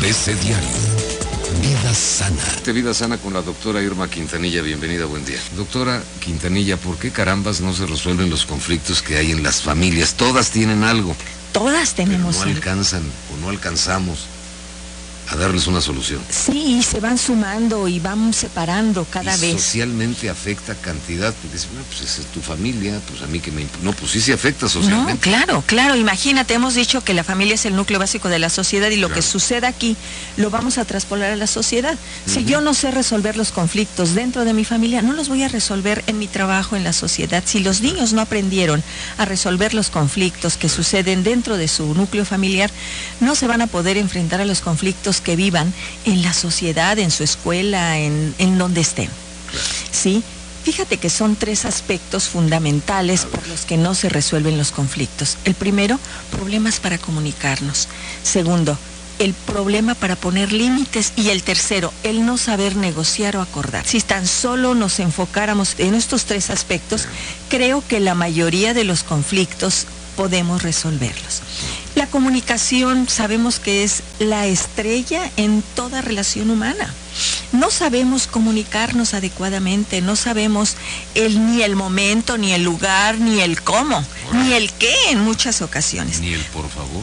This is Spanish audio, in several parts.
ABC Diario. Vida sana. De Vida sana con la doctora Irma Quintanilla. Bienvenida, buen día. Doctora Quintanilla, ¿por qué carambas no se resuelven los conflictos que hay en las familias? Todas tienen algo. Todas tenemos pero no alcanzan o no alcanzamos a darles una solución. Sí, se van sumando y van separando cada y vez. Socialmente afecta cantidad, porque dices, bueno, pues esa es tu familia, pues a mí que me... No, pues sí se afecta socialmente. No, claro, claro, imagínate, hemos dicho que la familia es el núcleo básico de la sociedad y lo que suceda aquí lo vamos a traspolar a la sociedad. Si yo no sé resolver los conflictos dentro de mi familia, no los voy a resolver en mi trabajo, en la sociedad. Si los niños no aprendieron a resolver los conflictos que suceden dentro de su núcleo familiar, no se van a poder enfrentar a los conflictos que vivan en la sociedad, en su escuela, en, en donde estén. ¿Sí? Fíjate que son tres aspectos fundamentales por los que no se resuelven los conflictos. El primero, problemas para comunicarnos. Segundo, el problema para poner límites y el tercero, el no saber negociar o acordar. Si tan solo nos enfocáramos en estos tres aspectos, creo que la mayoría de los conflictos podemos resolverlos. La comunicación sabemos que es la estrella en toda relación humana. No sabemos comunicarnos adecuadamente, no sabemos el, ni el momento, ni el lugar, ni el cómo, ni el qué en muchas ocasiones. Ni el por favor.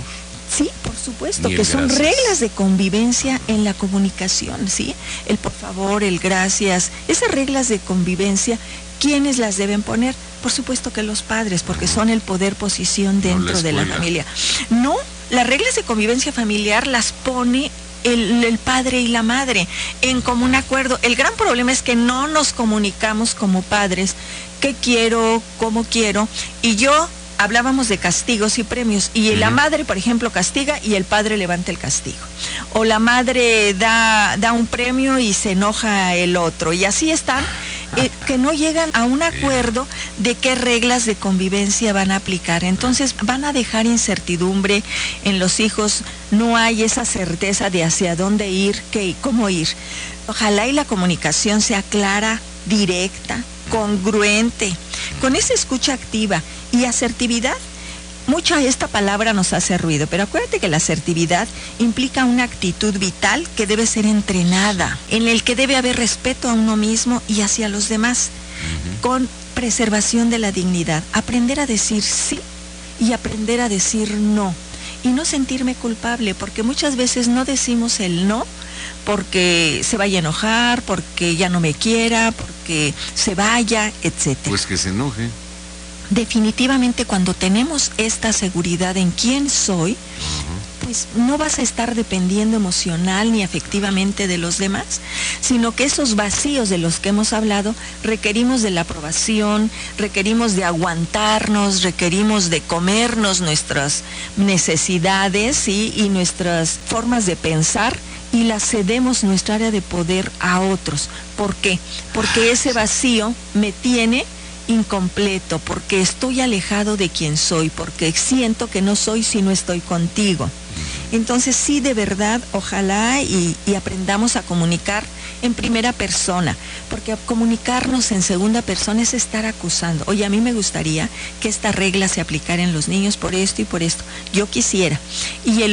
Sí, por supuesto, que son reglas de convivencia en la comunicación, ¿sí? El por favor, el gracias, esas reglas de convivencia, ¿quiénes las deben poner? Por supuesto que los padres, porque son el poder posición dentro de la familia. No, las reglas de convivencia familiar las pone el, el, padre y la madre en común acuerdo. El gran problema es que no nos comunicamos como padres qué quiero, cómo quiero, y yo hablábamos de castigos y premios y la madre, por ejemplo, castiga y el padre levanta el castigo. O la madre da, da un premio y se enoja el otro. Y así están, eh, que no llegan a un acuerdo de qué reglas de convivencia van a aplicar. Entonces van a dejar incertidumbre en los hijos, no hay esa certeza de hacia dónde ir, qué, cómo ir. Ojalá y la comunicación sea clara, directa, congruente, con esa escucha activa y asertividad. Mucha esta palabra nos hace ruido, pero acuérdate que la asertividad implica una actitud vital que debe ser entrenada, en el que debe haber respeto a uno mismo y hacia los demás, con preservación de la dignidad, aprender a decir sí y aprender a decir no, y no sentirme culpable, porque muchas veces no decimos el no porque se vaya a enojar, porque ya no me quiera, porque se vaya, etc. Pues que se enoje. Definitivamente cuando tenemos esta seguridad en quién soy, pues no vas a estar dependiendo emocional ni afectivamente de los demás, sino que esos vacíos de los que hemos hablado requerimos de la aprobación, requerimos de aguantarnos, requerimos de comernos nuestras necesidades y nuestras formas de pensar y la cedemos nuestra área de poder a otros. ¿Por qué? Porque ese vacío me tiene incompleto, porque estoy alejado de quien soy, porque siento que no soy si no estoy contigo. Entonces sí, de verdad, ojalá y, aprendamos a comunicar en primera persona, porque comunicarnos en segunda persona es estar acusando. Oye, a mí me gustaría que esta regla se aplicara en los niños por esto y por esto. Yo quisiera. Y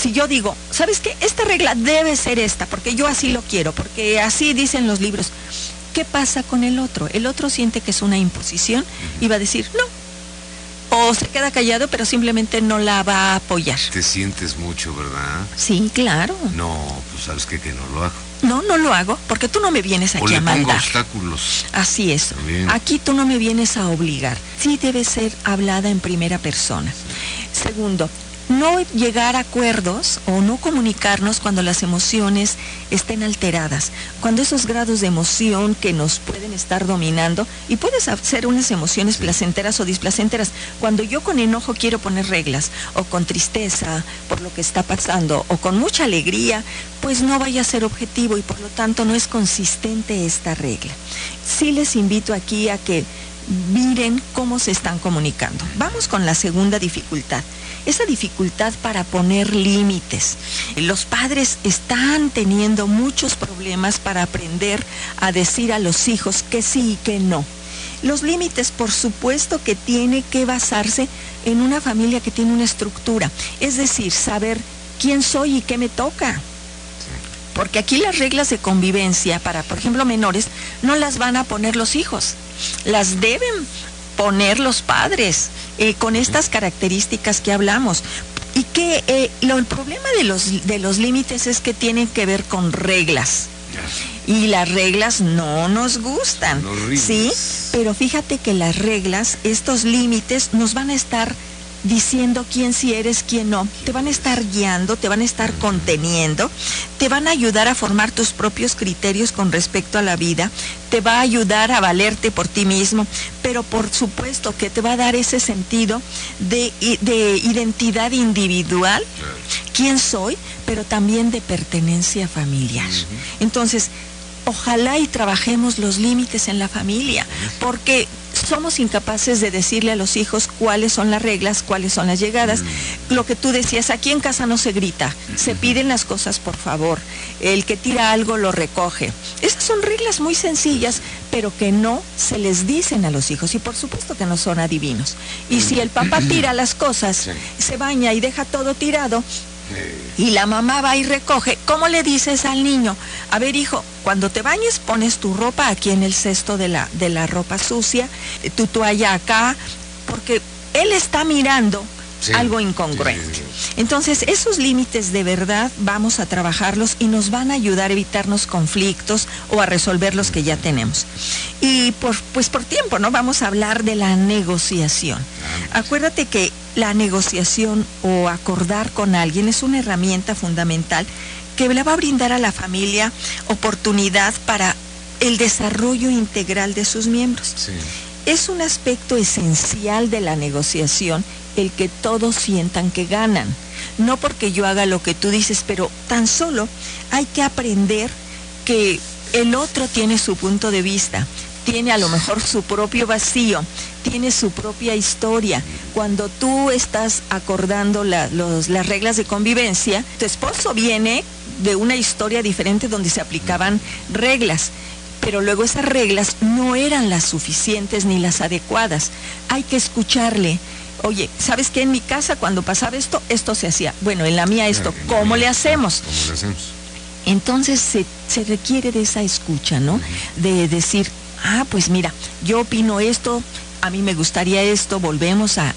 si yo digo, ¿sabes qué? Esta regla debe ser esta, porque yo así lo quiero, porque así dicen los libros. ¿Qué pasa con el otro? El otro siente que es una imposición y va a decir, no. O se queda callado, pero simplemente no la va a apoyar. Te sientes mucho, ¿verdad? Sí, claro. No, pues sabes que, que no lo hago. No, no lo hago, porque tú no me vienes aquí o le a mandar. Pongo obstáculos. Así es. También. Aquí tú no me vienes a obligar. Sí debe ser hablada en primera persona. Segundo, no llegar a acuerdos o no comunicarnos cuando las emociones estén alteradas, cuando esos grados de emoción que nos pueden estar dominando, y puedes hacer unas emociones placenteras o displacenteras, cuando yo con enojo quiero poner reglas, o con tristeza por lo que está pasando, o con mucha alegría, pues no vaya a ser objetivo y por lo tanto no es consistente esta regla. Sí les invito aquí a que miren cómo se están comunicando. Vamos con la segunda dificultad esa dificultad para poner límites. Los padres están teniendo muchos problemas para aprender a decir a los hijos que sí y que no. Los límites, por supuesto, que tiene que basarse en una familia que tiene una estructura, es decir, saber quién soy y qué me toca. Porque aquí las reglas de convivencia para, por ejemplo, menores, no las van a poner los hijos, las deben poner los padres eh, con estas características que hablamos. Y que eh, lo, el problema de los, de los límites es que tienen que ver con reglas. Y las reglas no nos gustan. ¿Sí? Pero fíjate que las reglas, estos límites, nos van a estar diciendo quién sí eres, quién no. Te van a estar guiando, te van a estar conteniendo, te van a ayudar a formar tus propios criterios con respecto a la vida, te va a ayudar a valerte por ti mismo, pero por supuesto que te va a dar ese sentido de, de identidad individual, quién soy, pero también de pertenencia familiar. Entonces, ojalá y trabajemos los límites en la familia, porque somos incapaces de decirle a los hijos cuáles son las reglas, cuáles son las llegadas. Mm. Lo que tú decías, aquí en casa no se grita, se piden las cosas por favor. El que tira algo lo recoge. Esas son reglas muy sencillas, pero que no se les dicen a los hijos y por supuesto que no son adivinos. Y si el papá tira las cosas, se baña y deja todo tirado, y la mamá va y recoge. ¿Cómo le dices al niño? A ver, hijo, cuando te bañes pones tu ropa aquí en el cesto de la, de la ropa sucia, tu toalla acá, porque él está mirando algo incongruente. Entonces, esos límites de verdad vamos a trabajarlos y nos van a ayudar a evitarnos conflictos o a resolver los que ya tenemos. Y por, pues por tiempo, ¿no? Vamos a hablar de la negociación. Acuérdate que la negociación o acordar con alguien es una herramienta fundamental que le va a brindar a la familia oportunidad para el desarrollo integral de sus miembros. Es un aspecto esencial de la negociación el que todos sientan que ganan. No porque yo haga lo que tú dices, pero tan solo hay que aprender que el otro tiene su punto de vista, tiene a lo mejor su propio vacío, tiene su propia historia. Cuando tú estás acordando las reglas de convivencia, tu esposo viene de una historia diferente donde se aplicaban reglas pero luego esas reglas no eran las suficientes ni las adecuadas. Hay que escucharle. Oye, ¿sabes qué? En mi casa cuando pasaba esto, esto se hacía. Bueno, en la mía esto, ¿cómo le hacemos? ¿Cómo le hacemos? Entonces se, se requiere de esa escucha, ¿no? De decir, ah, pues mira, yo opino esto, a mí me gustaría esto, volvemos a,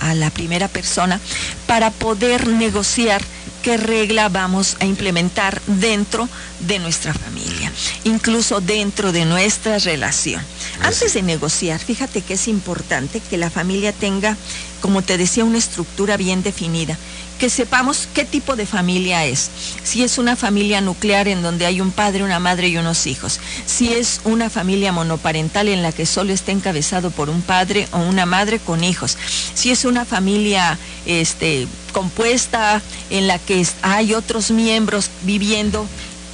a, la primera persona, para poder negociar qué regla vamos a implementar dentro de nuestra familia, incluso dentro de nuestra relación. Antes de negociar, fíjate que es importante que la familia tenga, como te decía, una estructura bien definida que sepamos qué tipo de familia es. Si es una familia nuclear en donde hay un padre, una madre y unos hijos. Si es una familia monoparental en la que solo está encabezado por un padre o una madre con hijos. Si es una familia este, compuesta en la que hay otros miembros viviendo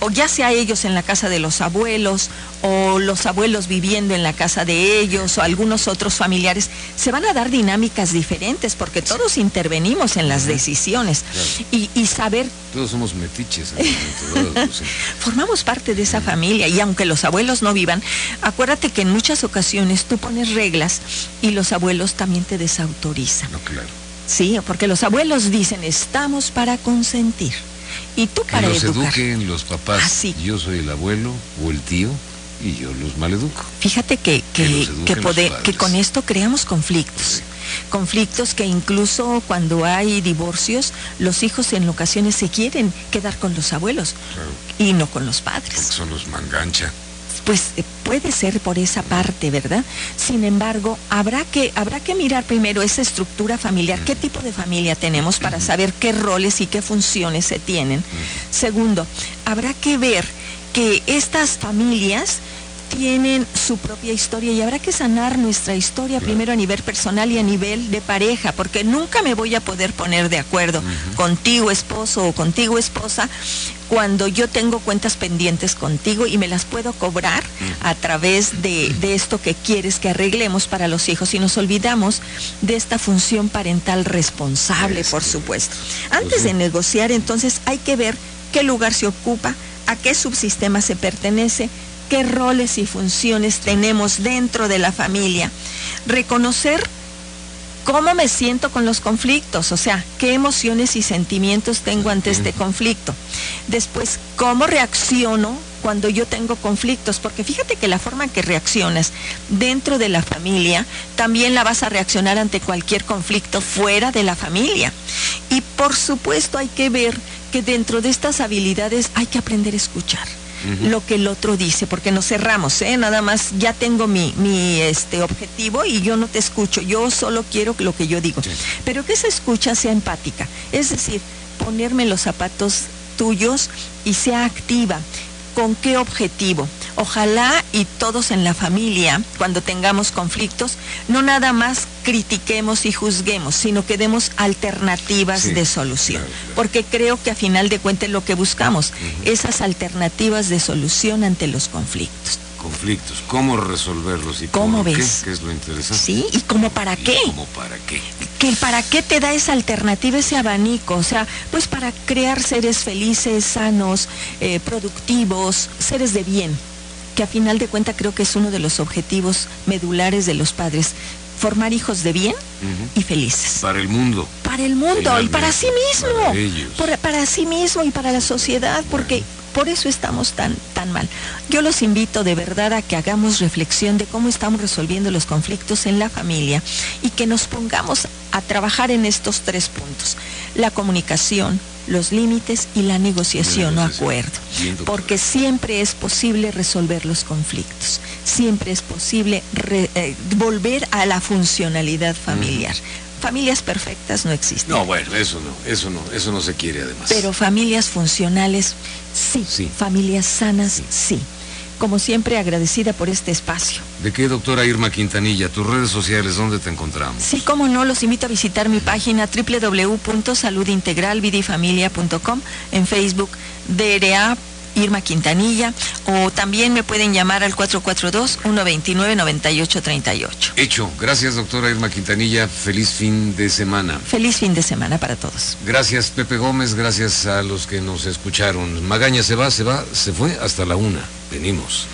o ya sea ellos en la casa de los abuelos o los abuelos viviendo en la casa de ellos o algunos otros familiares, se van a dar dinámicas diferentes porque todos intervenimos en las decisiones y, saber... Todos somos metiches. Formamos parte de esa familia y aunque los abuelos no vivan, acuérdate que en muchas ocasiones tú pones reglas y los abuelos también te desautorizan. No, claro. Sí, porque los abuelos dicen, estamos para consentir. Y tú para que los eduquen los papás. Ah, yo soy el abuelo o el tío y yo los maleduco. Fíjate que, que, que, con esto creamos conflictos. Conflictos que incluso cuando hay divorcios, los hijos en ocasiones se quieren quedar con los abuelos y no con los padres. Porque son los mangancha pues eh, puede ser por esa parte, ¿verdad? Sin embargo, habrá que, habrá que mirar primero esa estructura familiar, qué tipo de familia tenemos para saber qué roles y qué funciones se tienen. Segundo, habrá que ver que estas familias tienen su propia historia y habrá que sanar nuestra historia primero a nivel personal y a nivel de pareja, porque nunca me voy a poder poner de acuerdo contigo esposo o contigo esposa cuando yo tengo cuentas pendientes contigo y me las puedo cobrar a través de, esto que quieres que arreglemos para los hijos. Y nos olvidamos de esta función parental responsable, por supuesto. Antes pues de negociar, entonces hay que ver qué lugar se ocupa, a qué subsistema se pertenece, qué roles y funciones tenemos dentro de la familia. Reconocer ¿Cómo me siento con los conflictos? O sea, ¿qué emociones y sentimientos tengo ante este conflicto? Después, ¿cómo reacciono cuando yo tengo conflictos? Porque fíjate que la forma en que reaccionas dentro de la familia, también la vas a reaccionar ante cualquier conflicto fuera de la familia. Y por supuesto hay que ver que dentro de estas habilidades hay que aprender a escuchar lo que el otro dice, porque nos cerramos, ¿eh? Nada más ya tengo mi, mi este, objetivo y yo no te escucho, yo solo quiero lo que yo digo. Pero que esa escucha sea empática, es decir, ponerme los zapatos tuyos y sea activa. ¿Con qué objetivo? Ojalá y todos en la familia, cuando tengamos conflictos, no nada más critiquemos y juzguemos, sino que demos alternativas de solución. Porque creo que a final de cuentas lo que buscamos, esas alternativas de solución ante los conflictos conflictos, cómo resolverlos y cómo ves? Qué, es lo interesante. Sí, y cómo para qué. ¿Cómo para qué? Que el para qué te da esa alternativa, ese abanico, o sea, pues para crear seres felices, sanos, eh, productivos, seres de bien, que a final de cuentas creo que es uno de los objetivos medulares de los padres, formar hijos de bien y felices. Para el mundo. Para el mundo y para sí mismo. Para, para sí mismo y para la sociedad, porque por eso estamos tan, tan mal. Yo los invito de verdad a que hagamos reflexión de cómo estamos resolviendo los conflictos en la familia y que nos pongamos a trabajar en estos tres puntos. La comunicación, los límites y la negociación o acuerdo. Porque siempre es posible resolver los conflictos, siempre es posible eh, volver a la funcionalidad familiar familias perfectas no existen. No, bueno, eso no, eso no, eso no se quiere además. Pero familias funcionales, sí. sí. Familias sanas, sí. Como siempre, agradecida por este espacio. ¿De qué, doctora Irma Quintanilla? ¿Tus redes sociales dónde te encontramos? Sí, como no, los invito a visitar mi página www.saludintegralvidifamilia.com en Facebook, DRA Irma Quintanilla o también me pueden llamar al 442-129-9838. Hecho. Gracias, doctora Irma Quintanilla. Feliz fin de semana. Feliz fin de semana para todos. Gracias, Pepe Gómez. Gracias a los que nos escucharon. Magaña se va, se va, se fue hasta la una. Venimos.